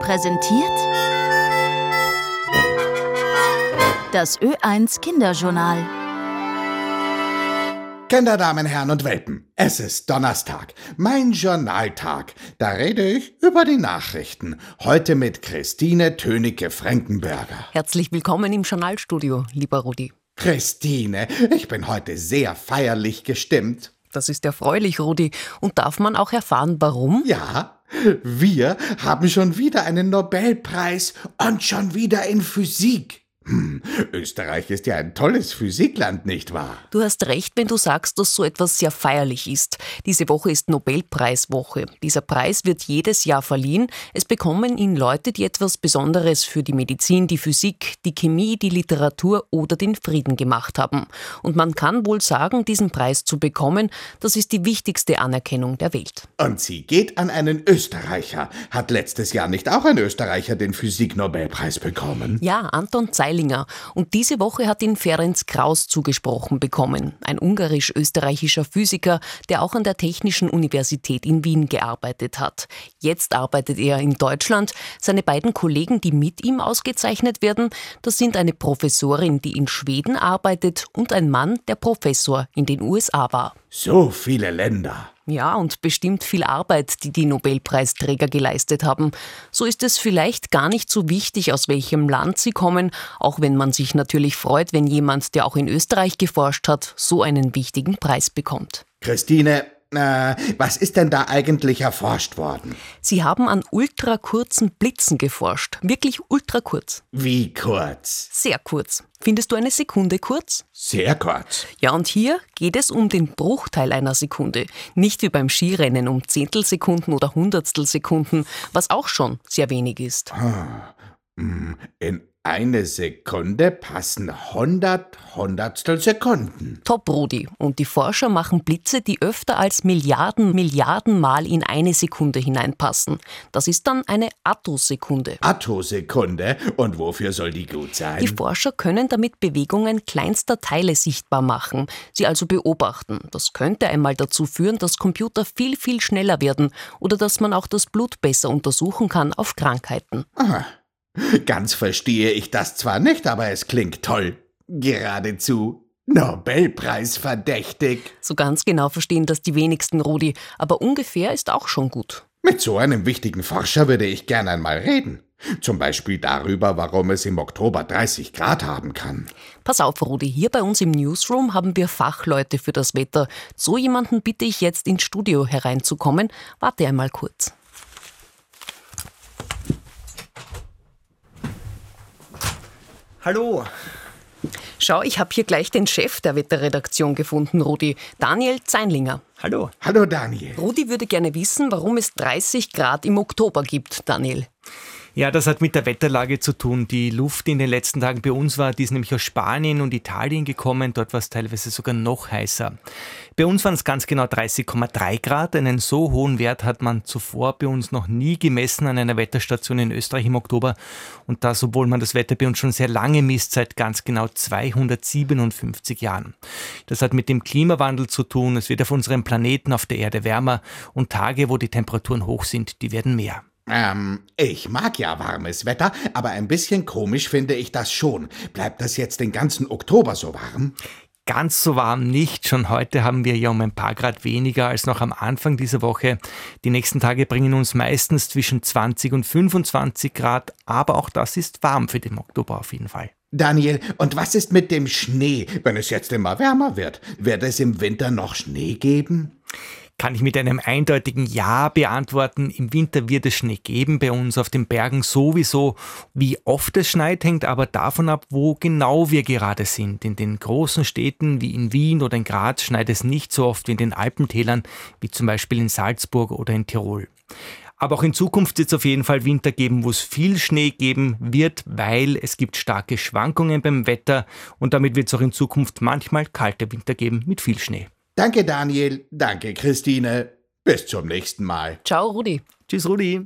präsentiert das Ö1 Kinderjournal. Kinder, Damen, Herren und Welpen, es ist Donnerstag, mein Journaltag. Da rede ich über die Nachrichten. Heute mit Christine Tönecke-Frankenberger. Herzlich willkommen im Journalstudio, lieber Rudi. Christine, ich bin heute sehr feierlich gestimmt. Das ist erfreulich, Rudi. Und darf man auch erfahren, warum? Ja, wir haben schon wieder einen Nobelpreis und schon wieder in Physik. Hm, Österreich ist ja ein tolles Physikland, nicht wahr? Du hast recht, wenn du sagst, dass so etwas sehr feierlich ist. Diese Woche ist Nobelpreiswoche. Dieser Preis wird jedes Jahr verliehen. Es bekommen ihn Leute, die etwas Besonderes für die Medizin, die Physik, die Chemie, die Literatur oder den Frieden gemacht haben. Und man kann wohl sagen, diesen Preis zu bekommen, das ist die wichtigste Anerkennung der Welt. Und sie geht an einen Österreicher. Hat letztes Jahr nicht auch ein Österreicher den Physik-Nobelpreis bekommen? Ja, Anton Zeil Zeilinger. Und diese Woche hat ihn Ferenc Kraus zugesprochen bekommen, ein ungarisch-österreichischer Physiker, der auch an der Technischen Universität in Wien gearbeitet hat. Jetzt arbeitet er in Deutschland. Seine beiden Kollegen, die mit ihm ausgezeichnet werden, das sind eine Professorin, die in Schweden arbeitet und ein Mann, der Professor in den USA war. So viele Länder. Ja, und bestimmt viel Arbeit, die die Nobelpreisträger geleistet haben. So ist es vielleicht gar nicht so wichtig, aus welchem Land sie kommen, auch wenn man sich natürlich freut, wenn jemand, der auch in Österreich geforscht hat, so einen wichtigen Preis bekommt. Christine, äh, was ist denn da eigentlich erforscht worden? Sie haben an ultrakurzen Blitzen geforscht. Wirklich ultrakurz. Wie kurz? Sehr kurz. Findest du eine Sekunde kurz? Sehr kurz. Ja, und hier geht es um den Bruchteil einer Sekunde. Nicht wie beim Skirennen um Zehntelsekunden oder Hundertstelsekunden, was auch schon sehr wenig ist. Hm, in eine Sekunde passen 100 Hundertstel Sekunden. Top, Rudi. Und die Forscher machen Blitze, die öfter als Milliarden, Milliarden Mal in eine Sekunde hineinpassen. Das ist dann eine Attosekunde. Attosekunde? Und wofür soll die gut sein? Die Forscher können damit Bewegungen kleinster Teile sichtbar machen, sie also beobachten. Das könnte einmal dazu führen, dass Computer viel, viel schneller werden oder dass man auch das Blut besser untersuchen kann auf Krankheiten. Aha. Ganz verstehe ich das zwar nicht, aber es klingt toll. Geradezu Nobelpreis verdächtig. So ganz genau verstehen das die wenigsten, Rudi, aber ungefähr ist auch schon gut. Mit so einem wichtigen Forscher würde ich gern einmal reden. Zum Beispiel darüber, warum es im Oktober 30 Grad haben kann. Pass auf, Rudi, hier bei uns im Newsroom haben wir Fachleute für das Wetter. So jemanden bitte ich jetzt ins Studio hereinzukommen. Warte einmal kurz. Hallo. Schau, ich habe hier gleich den Chef der Wetterredaktion gefunden, Rudi, Daniel Zeinlinger. Hallo. Hallo Daniel. Rudi würde gerne wissen, warum es 30 Grad im Oktober gibt, Daniel. Ja, das hat mit der Wetterlage zu tun. Die Luft, die in den letzten Tagen bei uns war, die ist nämlich aus Spanien und Italien gekommen. Dort war es teilweise sogar noch heißer. Bei uns waren es ganz genau 30,3 Grad. Einen so hohen Wert hat man zuvor bei uns noch nie gemessen an einer Wetterstation in Österreich im Oktober. Und das, obwohl man das Wetter bei uns schon sehr lange misst, seit ganz genau 257 Jahren. Das hat mit dem Klimawandel zu tun. Es wird auf unserem Planeten, auf der Erde wärmer und Tage, wo die Temperaturen hoch sind, die werden mehr. Ähm, ich mag ja warmes Wetter, aber ein bisschen komisch finde ich das schon. Bleibt das jetzt den ganzen Oktober so warm? Ganz so warm nicht. Schon heute haben wir ja um ein paar Grad weniger als noch am Anfang dieser Woche. Die nächsten Tage bringen uns meistens zwischen 20 und 25 Grad, aber auch das ist warm für den Oktober auf jeden Fall. Daniel, und was ist mit dem Schnee, wenn es jetzt immer wärmer wird? Wird es im Winter noch Schnee geben? Kann ich mit einem eindeutigen Ja beantworten. Im Winter wird es Schnee geben, bei uns auf den Bergen sowieso. Wie oft es schneit, hängt aber davon ab, wo genau wir gerade sind. In den großen Städten wie in Wien oder in Graz schneit es nicht so oft wie in den Alpentälern, wie zum Beispiel in Salzburg oder in Tirol. Aber auch in Zukunft wird es auf jeden Fall Winter geben, wo es viel Schnee geben wird, weil es gibt starke Schwankungen beim Wetter und damit wird es auch in Zukunft manchmal kalte Winter geben mit viel Schnee. Danke, Daniel. Danke, Christine. Bis zum nächsten Mal. Ciao, Rudi. Tschüss, Rudi.